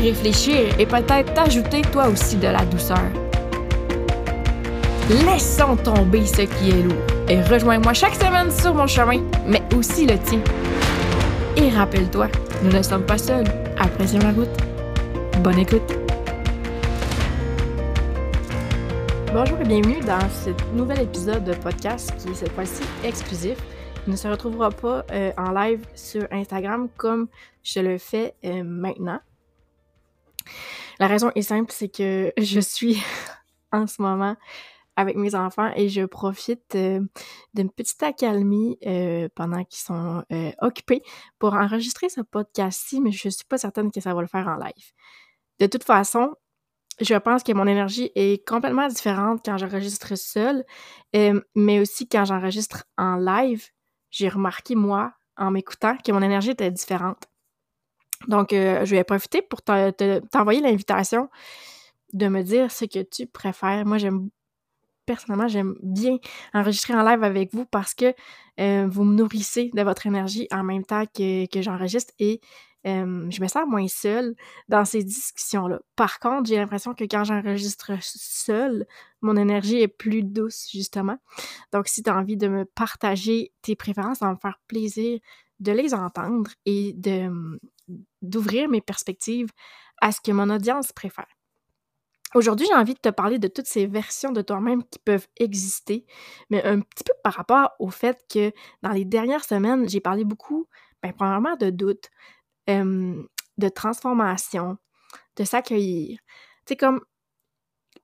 réfléchir et peut-être t'ajouter toi aussi de la douceur. Laissons tomber ce qui est lourd et rejoins-moi chaque semaine sur mon chemin, mais aussi le tien. Et rappelle-toi, nous ne sommes pas seuls. Apprécions la route. Bonne écoute. Bonjour et bienvenue dans ce nouvel épisode de podcast qui est cette fois-ci exclusif. Il ne se retrouvera pas euh, en live sur Instagram comme je le fais euh, maintenant. La raison est simple, c'est que je suis en ce moment avec mes enfants et je profite euh, d'une petite accalmie pendant qu'ils sont occupés pour enregistrer ce podcast-ci, mais je suis pas certaine que ça va le faire en live. De toute façon, je pense que mon énergie est complètement différente quand j'enregistre seule, euh, mais aussi quand j'enregistre en live. J'ai remarqué, moi, en m'écoutant, que mon énergie était différente. Donc, euh, je vais profiter pour t'envoyer l'invitation de me dire ce que tu préfères. Moi, personnellement, j'aime bien enregistrer en live avec vous parce que euh, vous me nourrissez de votre énergie en même temps que, j'enregistre et je me sens moins seule dans ces discussions-là. Par contre, j'ai l'impression que quand j'enregistre seule, mon énergie est plus douce, justement. Donc, si tu as envie de me partager tes préférences, va me faire plaisir de les entendre et de d'ouvrir mes perspectives à ce que mon audience préfère. Aujourd'hui, j'ai envie de te parler de toutes ces versions de toi-même qui peuvent exister, mais un petit peu par rapport au fait que dans les dernières semaines, j'ai parlé beaucoup, ben, premièrement, de doutes, de transformation, de s'accueillir. C'est comme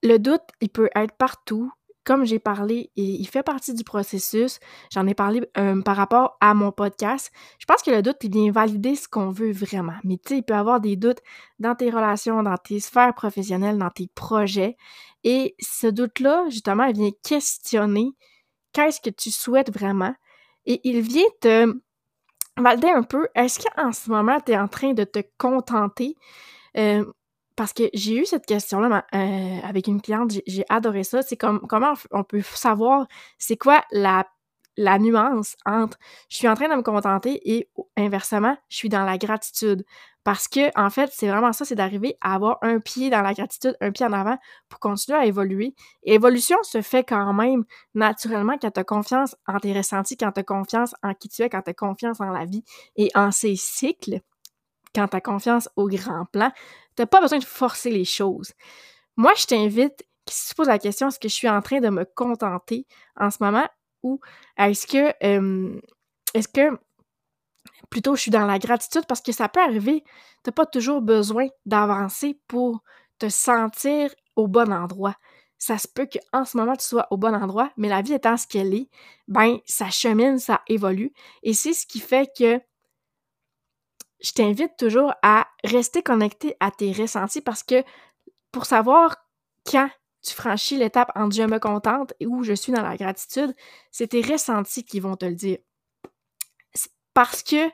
le doute, il peut être partout. Comme j'ai parlé, il fait partie du processus. J'en ai parlé par rapport à mon podcast. Je pense que le doute, il vient valider ce qu'on veut vraiment. Mais tu sais, il peut y avoir des doutes dans tes relations, dans tes sphères professionnelles, dans tes projets. Et ce doute-là, justement, il vient questionner qu'est-ce que tu souhaites vraiment. Et il vient te valider un peu, est-ce qu'en ce moment, tu es en train de te contenter? Euh, parce que j'ai eu cette question-là euh, avec une cliente, j'ai adoré ça. C'est comme comment on peut savoir c'est quoi la, nuance entre je suis en train de me contenter et inversement, je suis dans la gratitude. Parce que, en fait, c'est vraiment ça, c'est d'arriver à avoir un pied dans la gratitude, un pied en avant pour continuer à évoluer. Et l'évolution se fait quand même naturellement quand tu as confiance en tes ressentis, quand tu as confiance en qui tu es, quand tu as confiance en la vie et en ses cycles, quand tu as confiance au grand plan. Tu pas besoin de forcer les choses. Moi, je t'invite, si tu poses la question, est-ce que je suis en train de me contenter en ce moment ou est-ce que, est-ce que plutôt je suis dans la gratitude? Parce que ça peut arriver. Tu n'as pas toujours besoin d'avancer pour te sentir au bon endroit. Ça se peut qu'en ce moment tu sois au bon endroit, mais la vie étant ce qu'elle est, ben ça chemine, ça évolue. Et c'est ce qui fait que je t'invite toujours à rester connecté à tes ressentis parce que pour savoir quand tu franchis l'étape entre je me contente et où je suis dans la gratitude, c'est tes ressentis qui vont te le dire. Parce que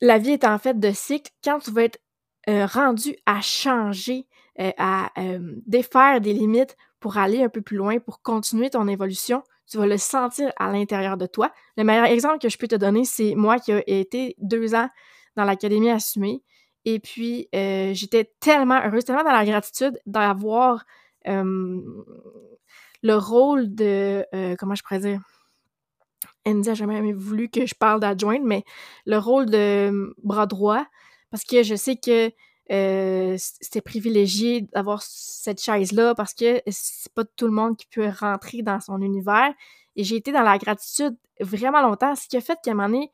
la vie est en fait de cycle. Quand tu vas être euh, rendu à changer, euh, à euh, défaire des limites pour aller un peu plus loin, pour continuer ton évolution, tu vas le sentir à l'intérieur de toi. Le meilleur exemple que je peux te donner, c'est moi qui ai été deux ans dans l'Académie assumée. Et puis, j'étais tellement heureuse, tellement dans la gratitude d'avoir le rôle de, comment je pourrais dire, Andy a jamais voulu que je parle d'adjointe, mais le rôle de bras droit, parce que je sais que euh, c'était privilégié d'avoir cette chaise-là parce que c'est pas tout le monde qui peut rentrer dans son univers. Et j'ai été dans la gratitude vraiment longtemps, ce qui a fait qu'à un moment donné,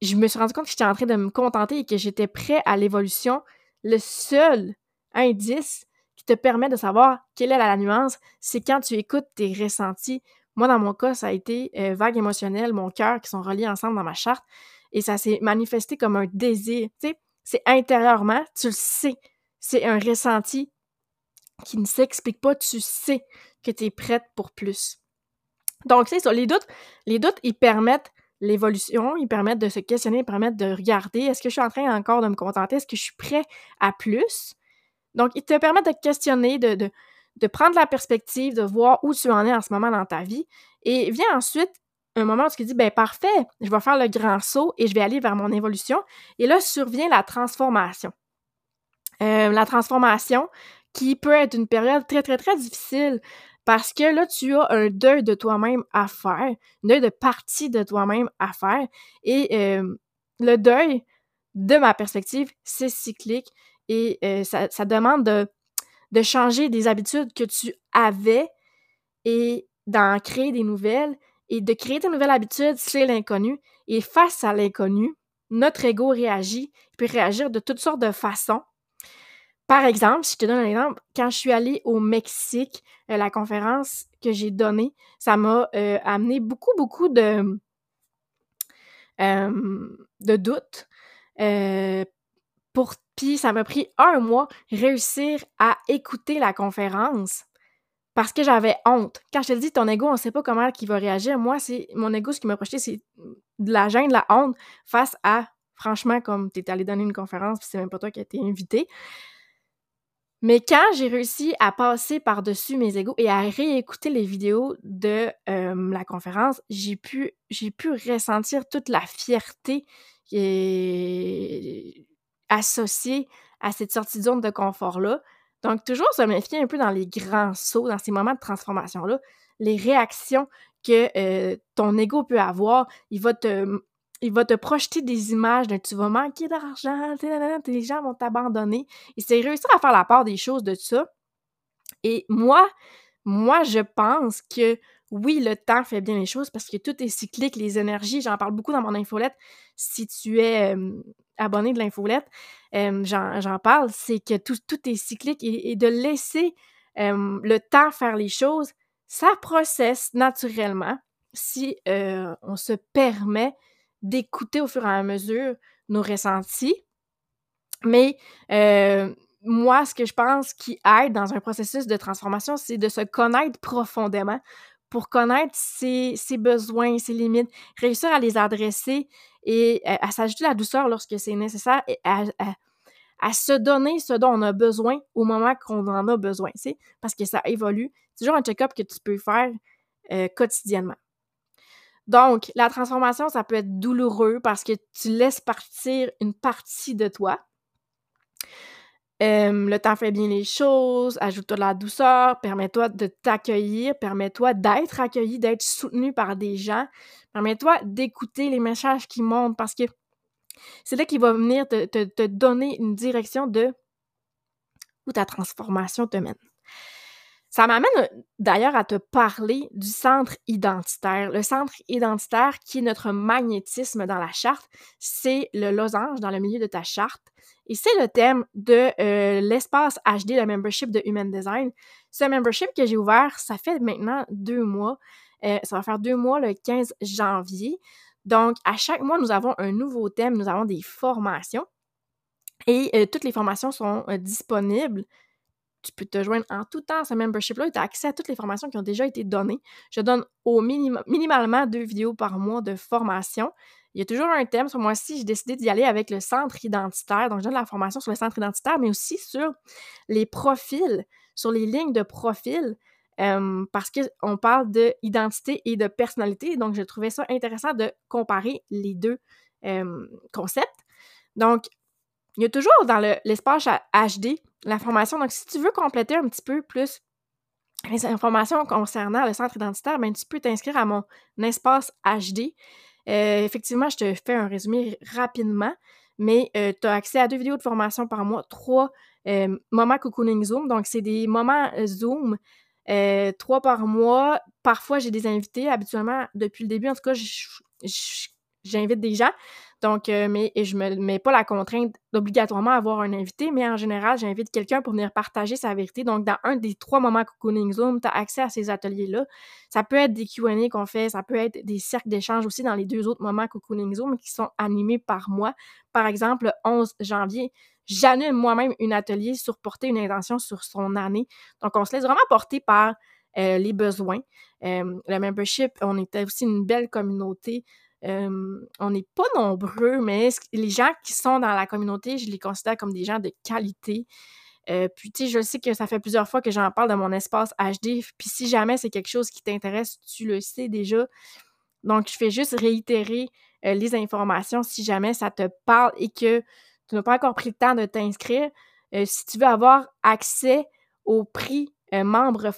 je me suis rendu compte que j'étais en train de me contenter et que j'étais prêt à l'évolution. Le seul indice qui te permet de savoir quelle est la nuance, c'est quand tu écoutes tes ressentis, moi, dans mon cas, ça a été euh, vague émotionnelle, mon cœur qui sont reliés ensemble dans ma charte et ça s'est manifesté comme un désir. Tu sais, C'est intérieurement, tu le sais. C'est un ressenti qui ne s'explique pas. Tu sais que tu es prête pour plus. Donc, c'est ça. Les doutes, les doutes, ils permettent l'évolution, ils permettent de se questionner, ils permettent de regarder est-ce que je suis en train encore de me contenter, est-ce que je suis prêt à plus? Donc, ils te permettent de questionner, de, de, de prendre la perspective, de voir où tu en es en ce moment dans ta vie. Et vient ensuite un moment où tu dis, ben parfait, je vais faire le grand saut et je vais aller vers mon évolution. Et là survient la transformation. Euh, la transformation qui peut être une période très, très, très difficile parce que là, tu as un deuil de toi-même à faire, un deuil de partie de toi-même à faire. Et euh, le deuil, de ma perspective, c'est cyclique et euh, ça, ça, demande de, de changer des habitudes que tu avais et d'en créer des nouvelles et de créer des nouvelles habitudes, c'est l'inconnu. Et face à l'inconnu, notre ego réagit, il peut réagir de toutes sortes de façons. Par exemple, si je te donne un exemple, quand je suis allée au Mexique, euh, la conférence que j'ai donnée, ça m'a euh, amené beaucoup, beaucoup de, euh, de doutes. puis ça m'a pris un mois réussir à écouter la conférence parce que j'avais honte. Quand je te dis ton ego, on sait pas comment il va réagir. Moi, c'est mon ego, ce qui m'a projeté, c'est de la gêne, de la honte face à, franchement, comme tu es allé donner une conférence, c'est même pas toi qui as été invité. Mais quand j'ai réussi à passer par-dessus mes égos et à réécouter les vidéos de euh, la conférence, j'ai pu, j'ai pu ressentir toute la fierté qui est associée à cette sortie de zone de confort-là. Donc, toujours se méfier un peu dans les grands sauts, dans ces moments de transformation-là, les réactions que euh, ton ego peut avoir. Il va te, il va te projeter des images de tu vas manquer d'argent, les gens vont t'abandonner. Et c'est réussir à faire la part des choses de ça. Et moi, moi, je pense que oui, le temps fait bien les choses parce que tout est cyclique, les énergies, j'en parle beaucoup dans mon infolette. Si tu es abonné de l'infolette, j'en parle, c'est que tout, tout, est cyclique et, de laisser le temps faire les choses, ça processe naturellement si on se permet d'écouter au fur et à mesure nos ressentis. Mais moi, ce que je pense qui aide dans un processus de transformation, c'est de se connaître profondément pour connaître ses, besoins, ses limites, réussir à les adresser et euh, à, s'ajouter la douceur lorsque c'est nécessaire et à, se donner ce dont on a besoin au moment qu'on en a besoin, parce que ça évolue. C'est toujours un check-up que tu peux faire euh, quotidiennement. Donc, la transformation, ça peut être douloureux parce que tu laisses partir une partie de toi le temps fait bien les choses, ajoute-toi de la douceur, permets-toi de t'accueillir, permets-toi d'être accueilli, d'être soutenu par des gens, permets-toi d'écouter les messages qui montent parce que c'est là qu'il va venir te, te, donner une direction de où ta transformation te mène. Ça m'amène euh, d'ailleurs à te parler du centre identitaire. Le centre identitaire qui est notre magnétisme dans la charte, c'est le losange dans le milieu de ta charte. Et c'est le thème de euh, l'espace HD, le membership de Human Design. Ce membership que j'ai ouvert, ça fait maintenant deux mois. Euh, ça va faire deux mois le 15 janvier. Donc, à chaque mois, nous avons un nouveau thème, nous avons des formations. Et toutes les formations sont disponibles tu peux te joindre en tout temps à ce membership-là et tu as accès à toutes les formations qui ont déjà été données. Je donne au minimum, minimalement deux vidéos par mois de formation. Il y a toujours un thème. Ce mois-ci, j'ai décidé d'y aller avec le centre identitaire. Donc, je donne la formation sur le centre identitaire, mais aussi sur les profils, sur les lignes de profil. Euh, parce qu'on parle d'identité et de personnalité. Donc, je trouvais ça intéressant de comparer les deux euh, concepts. Donc, il y a toujours dans l'espace HD l'information. Donc, si tu veux compléter un petit peu plus les informations concernant le centre identitaire, ben, tu peux t'inscrire à mon espace HD. Euh, effectivement, je te fais un résumé rapidement, mais euh, tu as accès à deux vidéos de formation par mois, trois euh, moments cocooning Zoom. Donc, c'est des moments Zoom, trois par mois. Parfois, j'ai des invités. Habituellement, depuis le début, en tout cas, j'invite des gens. Donc, euh, mais je me mets pas la contrainte d'obligatoirement avoir un invité, mais en général, j'invite quelqu'un pour venir partager sa vérité. Donc, dans un des trois moments Cocooning Zoom, tu as accès à ces ateliers-là. Ça peut être des Q&A qu'on fait, ça peut être des cercles d'échange aussi dans les deux autres moments Cocooning Zoom qui sont animés par moi. Par exemple, le 11 janvier, j'anime moi-même un atelier sur porter une intention sur son année. Donc, on se laisse vraiment porter par euh, les besoins. Euh, le membership, on était aussi une belle communauté on n'est pas nombreux, mais les gens qui sont dans la communauté, je les considère comme des gens de qualité. Euh, puis, tu sais, je sais que ça fait plusieurs fois que j'en parle de mon espace HD. Puis, si jamais c'est quelque chose qui t'intéresse, tu le sais déjà. Donc, je fais juste réitérer euh, les informations si jamais ça te parle et que tu n'as pas encore pris le temps de t'inscrire. Euh, si tu veux avoir accès au prix membre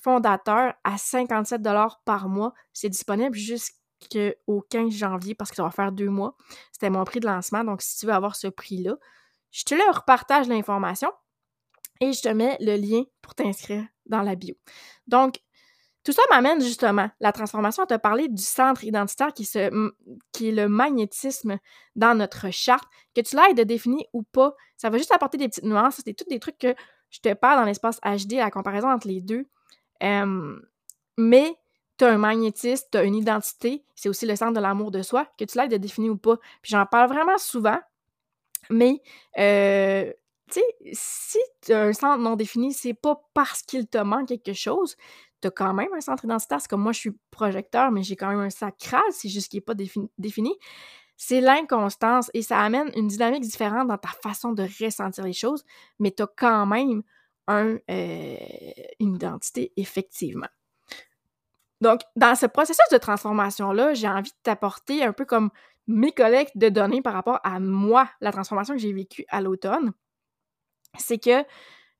fondateur à 57 par mois, c'est disponible jusqu'à au 15 janvier parce que ça va faire deux mois. C'était mon prix de lancement. Donc, si tu veux avoir ce prix-là, je te le repartage l'information et je te mets le lien pour t'inscrire dans la bio. Donc, tout ça m'amène justement, la transformation, à te parler du centre identitaire qui, qui est le magnétisme dans notre charte, que tu l'aies de définir ou pas. Ça va juste apporter des petites nuances. C'est tous des trucs que je te parle dans l'espace HD, la comparaison entre les deux. mais tu as un magnétisme, tu as une identité, c'est aussi le centre de l'amour de soi, que tu l'aies de définir ou pas. Puis j'en parle vraiment souvent, mais euh, tu sais, si tu as un centre non défini, c'est pas parce qu'il te manque quelque chose. Tu as quand même un centre identitaire. C'est comme moi, je suis projecteur, mais j'ai quand même un sacral, c'est juste qu'il n'est pas défini. C'est l'inconstance et ça amène une dynamique différente dans ta façon de ressentir les choses, mais tu as quand même euh, une identité, effectivement. Donc, dans ce processus de transformation-là, j'ai envie de t'apporter un peu comme mes collectes de données par rapport à moi, la transformation que j'ai vécue à l'automne. C'est que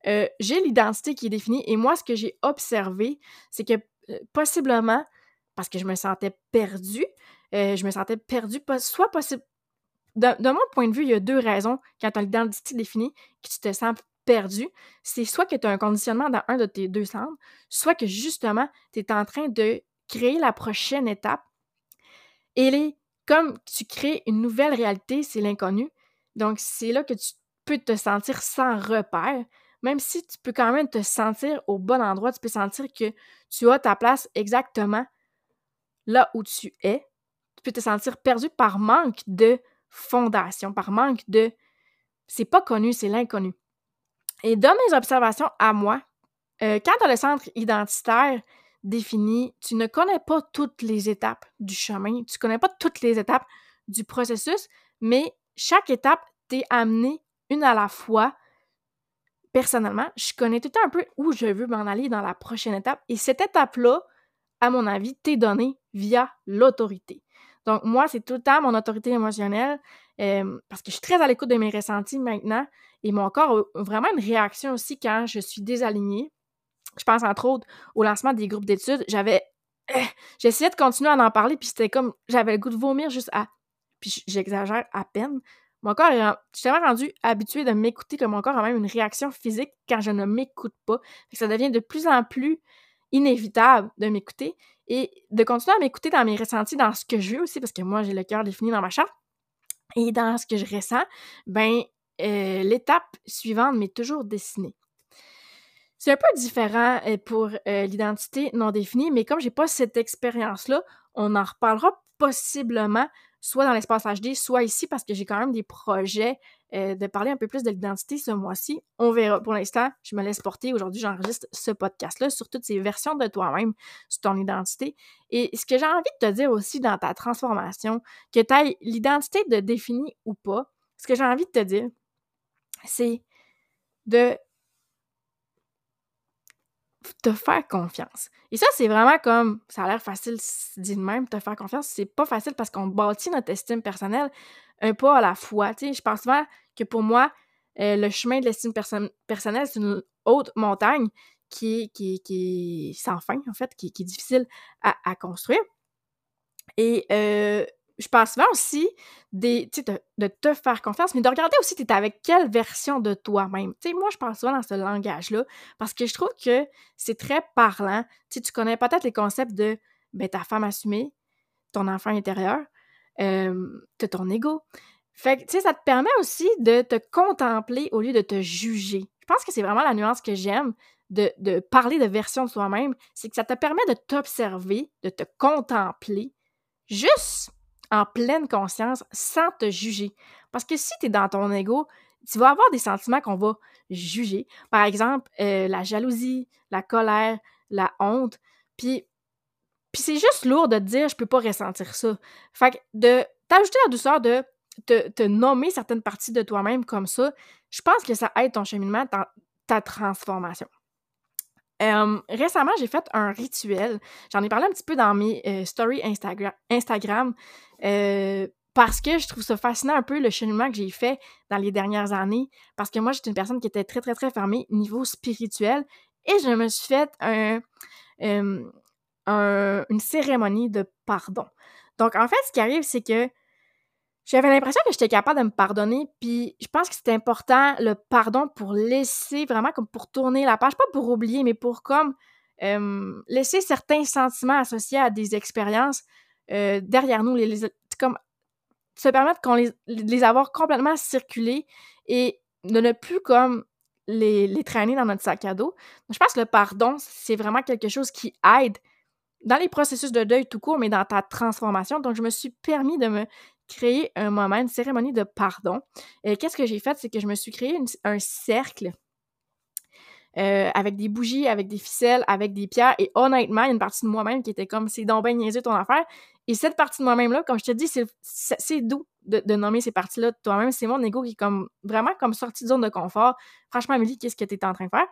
euh, j'ai l'identité qui est définie et moi, ce que j'ai observé, c'est que euh, possiblement, parce que je me sentais perdue, euh, je me sentais perdue, soit possible. De, de, mon point de vue, il y a deux raisons quand tu as l'identité définie, que tu te sens perdu, c'est soit que tu as un conditionnement dans un de tes deux centres, soit que justement, tu es en train de créer la prochaine étape. Et les, comme tu crées une nouvelle réalité, c'est l'inconnu. Donc, c'est là que tu peux te sentir sans repère, même si tu peux quand même te sentir au bon endroit, tu peux sentir que tu as ta place exactement là où tu es. Tu peux te sentir perdu par manque de fondation, par manque de... C'est pas connu, c'est l'inconnu. Et dans mes observations à moi, euh, quand le centre identitaire défini, tu ne connais pas toutes les étapes du chemin, tu ne connais pas toutes les étapes du processus, mais chaque étape t'est amenée une à la fois. Personnellement, je connais tout le temps un peu où je veux m'en aller dans la prochaine étape. Et cette étape-là, à mon avis, t'est donnée via l'autorité. Donc, moi, c'est tout le temps mon autorité émotionnelle parce que je suis très à l'écoute de mes ressentis maintenant et mon corps a vraiment une réaction aussi quand je suis désalignée. Je pense entre autres au lancement des groupes d'études. J'avais. Eh, j'essayais de continuer à en parler, puis c'était comme. J'avais le goût de vomir juste à. Puis j'exagère à peine. Mon corps est. Tellement rendu habitué de m'écouter que mon corps a même une réaction physique quand je ne m'écoute pas. ça devient de plus en plus inévitable de m'écouter et de continuer à m'écouter dans mes ressentis, dans ce que je veux aussi, parce que moi, j'ai le cœur défini dans ma charte. Et dans ce que je ressens, ben, euh, l'étape suivante m'est toujours dessinée. C'est un peu différent euh, pour euh, l'identité non définie, mais comme j'ai pas cette expérience-là, on en reparlera possiblement soit dans l'espace HD, soit ici, parce que j'ai quand même des projets de parler un peu plus de l'identité ce mois-ci. On verra. Pour l'instant, je me laisse porter. Aujourd'hui, j'enregistre ce podcast-là sur toutes ces versions de toi-même, sur ton identité. Et ce que j'ai envie de te dire aussi dans ta transformation, que tu l'identité de définie ou pas, ce que j'ai envie de te dire, c'est de te faire confiance. Et ça, c'est vraiment comme, ça a l'air facile dit de même, te faire confiance. C'est pas facile parce qu'on bâtit notre estime personnelle un pas à la fois. Tu sais, je pense souvent que pour moi, euh, le chemin de l'estime personnelle, c'est une haute montagne qui, qui, qui est sans fin, en fait, qui, est difficile à, construire. Et euh, je pense souvent aussi des, de, te faire confiance, mais de regarder aussi tu es avec quelle version de toi-même. Moi, je pense souvent dans ce langage-là parce que je trouve que c'est très parlant. Tu connais peut-être les concepts de ben, ta femme assumée, ton enfant intérieur. de ton ego. Fait que, tu sais, ça te permet aussi de te contempler au lieu de te juger. Je pense que c'est vraiment la nuance que j'aime de, de, parler de version de soi-même, c'est que ça te permet de t'observer, de te contempler, juste en pleine conscience, sans te juger. Parce que si tu es dans ton ego, tu vas avoir des sentiments qu'on va juger. Par exemple, euh, la jalousie, la colère, la honte. Puis, c'est juste lourd de te dire je peux pas ressentir ça. Fait que de t'ajouter la douceur de te, nommer certaines parties de toi-même comme ça, je pense que ça aide ton cheminement, ta, ta transformation. Récemment, j'ai fait un rituel. J'en ai parlé un petit peu dans mes euh, stories Instagram, euh, parce que je trouve ça fascinant un peu le cheminement que j'ai fait dans les dernières années. Parce que moi, j'étais une personne qui était très, très, très fermée niveau spirituel et je me suis fait un, une cérémonie de pardon. Donc, en fait, ce qui arrive, c'est que j'avais l'impression que j'étais capable de me pardonner, puis je pense que c'est important le pardon pour laisser vraiment comme pour tourner la page, pas pour oublier, mais pour comme laisser certains sentiments associés à des expériences derrière nous, les, comme se permettre qu'on les, les avoir complètement circulés et de ne plus comme les, les traîner dans notre sac à dos. je pense que le pardon, c'est vraiment quelque chose qui aide dans les processus de deuil tout court, mais dans ta transformation. Donc, je me suis permis de me créer un moment, une cérémonie de pardon. Et qu'est-ce que j'ai fait? C'est que je me suis créé un cercle euh, avec des bougies, avec des ficelles, avec des pierres. Et honnêtement, il y a une partie de moi-même qui était comme c'est donc bien niaiseux ton affaire. Et cette partie de moi-même-là, comme je te dis, c'est doux de, nommer ces parties-là de toi-même. C'est mon ego qui est comme vraiment comme sorti de zone de confort. Franchement, Amélie, qu'est-ce que tu es en train de faire?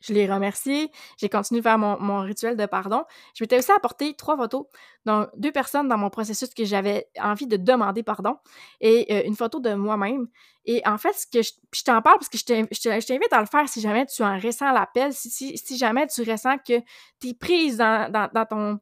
Je l'ai remercié. J'ai continué à faire mon, rituel de pardon. Je m'étais aussi apporté trois photos, donc deux personnes dans mon processus que j'avais envie de demander pardon et euh, une photo de moi-même. Et en fait, que je, t'en parle parce que je t'invite à le faire si jamais tu en ressens l'appel, si, si, jamais tu ressens que tu es prise dans,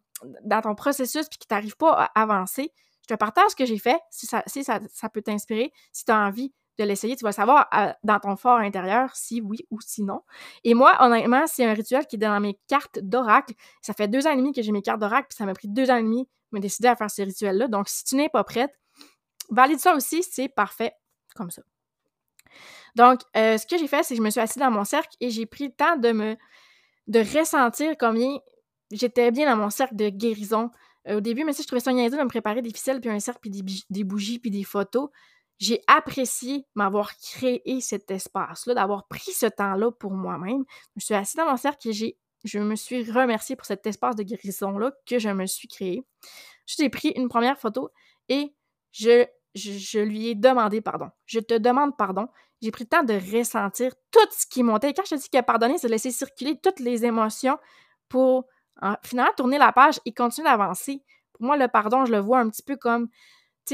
ton, processus puis que tu n'arrives pas à avancer. Je te partage ce que j'ai fait, si ça, si ça, ça peut t'inspirer, si tu as envie de l'essayer, tu vas savoir euh, dans ton fort intérieur si oui ou si non. Et moi, honnêtement, c'est un rituel qui est dans mes cartes d'oracle. Ça fait deux ans et demi que j'ai mes cartes d'oracle, puis ça m'a pris deux ans et demi de me décider à faire ce rituel-là. Donc, si tu n'es pas prête, valide ça aussi, c'est parfait comme ça. Donc, euh, ce que j'ai fait, c'est que je me suis assise dans mon cercle et j'ai pris le temps de me de ressentir combien j'étais bien dans mon cercle de guérison. Euh, au début, mais si je trouvais ça niaiseux de me préparer des ficelles, puis un cercle, puis des, des bougies, puis des photos j'ai apprécié m'avoir créé cet espace-là, d'avoir pris ce temps-là pour moi-même. Je suis assise dans mon cercle et je me suis remerciée pour cet espace de guérison-là que je me suis créé. J'ai pris une première photo et je, lui ai demandé pardon. Je te demande pardon. J'ai pris le temps de ressentir tout ce qui montait. Quand je te dis que pardonner, c'est laisser circuler toutes les émotions pour finalement tourner la page et continuer d'avancer. Pour moi, le pardon, je le vois un petit peu comme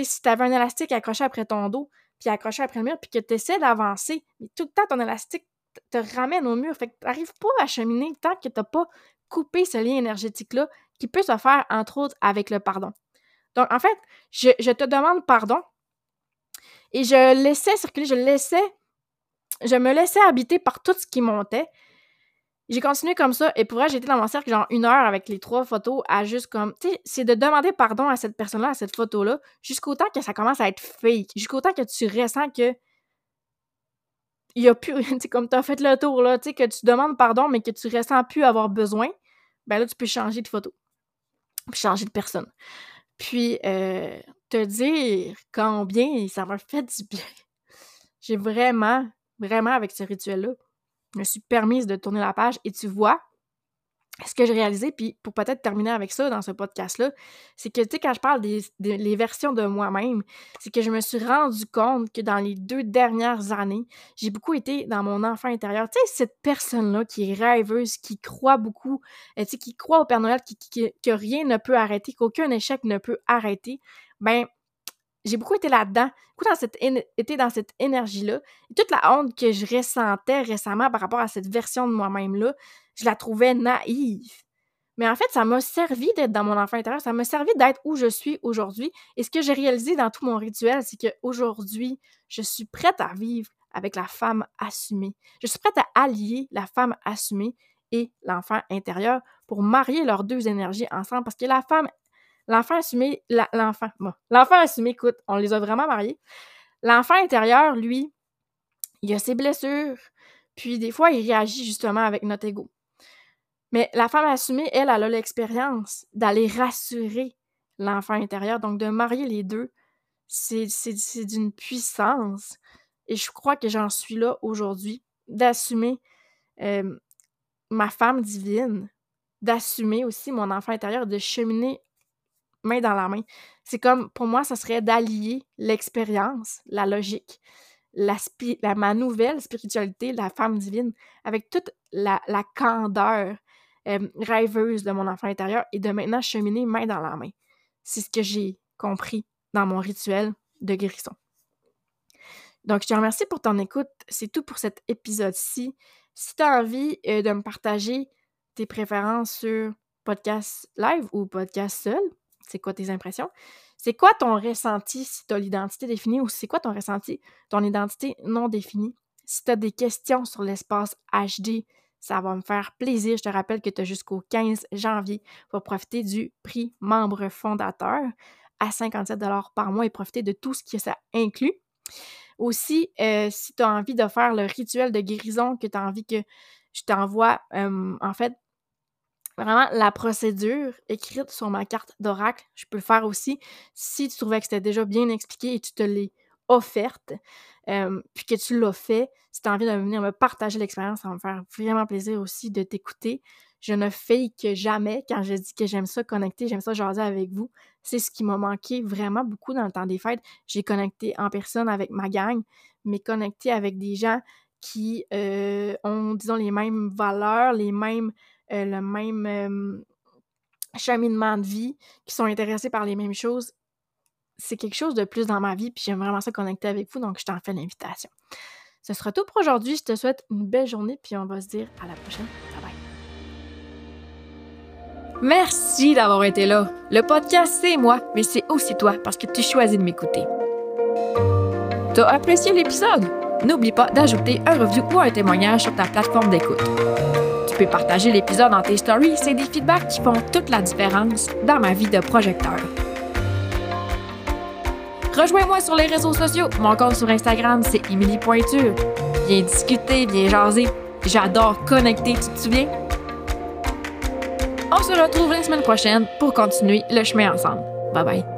si tu avais un élastique accroché après ton dos, puis accroché après le mur, puis que tu essaies d'avancer, mais tout le temps, ton élastique te ramène au mur. Fait que tu n'arrives pas à cheminer tant que tu n'as pas coupé ce lien énergétique-là qui peut se faire, entre autres, avec le pardon. Donc, en fait, je, je te demande pardon et je laissais circuler, je laissais, je me laissais habiter par tout ce qui montait. J'ai continué comme ça et pour vrai, j'étais dans mon cercle genre une heure avec les trois photos à juste comme, tu sais, c'est de demander pardon à cette personne-là, à cette photo-là, jusqu'au temps que ça commence à être fake, jusqu'au temps que tu ressens que il y a plus, tu sais, comme t'as fait le tour là, tu sais, que tu demandes pardon mais que tu ressens plus avoir besoin, ben là, tu peux changer de photo, puis changer de personne. Puis, euh, te dire combien ça m'a fait du bien. J'ai vraiment, vraiment avec ce rituel-là, je me suis permise de tourner la page et tu vois, ce que j'ai réalisé, puis pour peut-être terminer avec ça dans ce podcast-là, c'est que, tu sais, quand je parle des, versions de moi-même, c'est que je me suis rendu compte que dans les deux dernières années, j'ai beaucoup été dans mon enfant intérieur. Tu sais, cette personne-là qui est rêveuse, qui croit beaucoup, euh, tu qui croit au Père Noël, qui, que rien ne peut arrêter, qu'aucun échec ne peut arrêter, ben j'ai beaucoup été là-dedans, beaucoup dans cette été dans cette énergie-là. Toute la honte que je ressentais récemment par rapport à cette version de moi-même-là, je la trouvais naïve. Mais en fait, ça m'a servi d'être dans mon enfant intérieur, ça m'a servi d'être où je suis aujourd'hui. Et ce que j'ai réalisé dans tout mon rituel, c'est qu'aujourd'hui, je suis prête à vivre avec la femme assumée. Je suis prête à allier la femme assumée et l'enfant intérieur pour marier leurs deux énergies ensemble parce que la femme L'enfant assumé, l'enfant, l'enfant assumé, écoute, on les a vraiment mariés. L'enfant intérieur, lui, il a ses blessures, puis des fois, il réagit justement avec notre ego. Mais la femme assumée, elle, elle a l'expérience d'aller rassurer l'enfant intérieur. Donc, de marier les deux, c'est d'une puissance. Et je crois que j'en suis là aujourd'hui, d'assumer euh, ma femme divine, d'assumer aussi mon enfant intérieur, de cheminer main dans la main. C'est comme, pour moi, ça serait d'allier l'expérience, la logique, la, ma nouvelle spiritualité, la femme divine, avec toute la, candeur euh, rêveuse de mon enfant intérieur et de maintenant cheminer main dans la main. C'est ce que j'ai compris dans mon rituel de guérison. Donc, je te remercie pour ton écoute. C'est tout pour cet épisode-ci. Si tu as envie euh, de me partager tes préférences sur podcast live ou podcast seul, c'est quoi tes impressions? C'est quoi ton ressenti si tu as l'identité définie ou c'est quoi ton ressenti, ton identité non définie? Si tu as des questions sur l'espace HD, ça va me faire plaisir. Je te rappelle que tu as jusqu'au 15 janvier pour profiter du prix membre fondateur à 57 par mois et profiter de tout ce que ça inclut. Aussi, euh, si tu as envie de faire le rituel de guérison, que tu as envie que je t'envoie, euh, en fait, vraiment la procédure écrite sur ma carte d'oracle, je peux le faire aussi si tu trouvais que c'était déjà bien expliqué et tu te l'es offerte, euh, puis que tu l'as fait, si tu as envie de venir me partager l'expérience, ça va me faire vraiment plaisir aussi de t'écouter. Je ne que jamais quand je dis que j'aime ça connecter, j'aime ça jaser avec vous. C'est ce qui m'a manqué vraiment beaucoup dans le temps des fêtes. J'ai connecté en personne avec ma gang, mais connecté avec des gens qui euh, ont, disons, les mêmes valeurs, les mêmes, le même euh, cheminement de vie, qui sont intéressés par les mêmes choses. C'est quelque chose de plus dans ma vie, puis j'aime vraiment ça connecter avec vous, donc je t'en fais l'invitation. Ce sera tout pour aujourd'hui. Je te souhaite une belle journée, puis on va se dire à la prochaine. Bye bye. Merci d'avoir été là. Le podcast, c'est moi, mais c'est aussi toi parce que tu choisis de m'écouter. T'as apprécié l'épisode? N'oublie pas d'ajouter un review ou un témoignage sur ta plateforme d'écoute. Tu peux partager l'épisode dans tes stories, c'est des feedbacks qui font toute la différence dans ma vie de projecteur. Rejoins-moi sur les réseaux sociaux. Mon compte sur Instagram, c'est Émilie Pointure. Viens discuter, viens jaser. J'adore connecter, tu te souviens? On se retrouve la semaine prochaine pour continuer le chemin ensemble. Bye bye.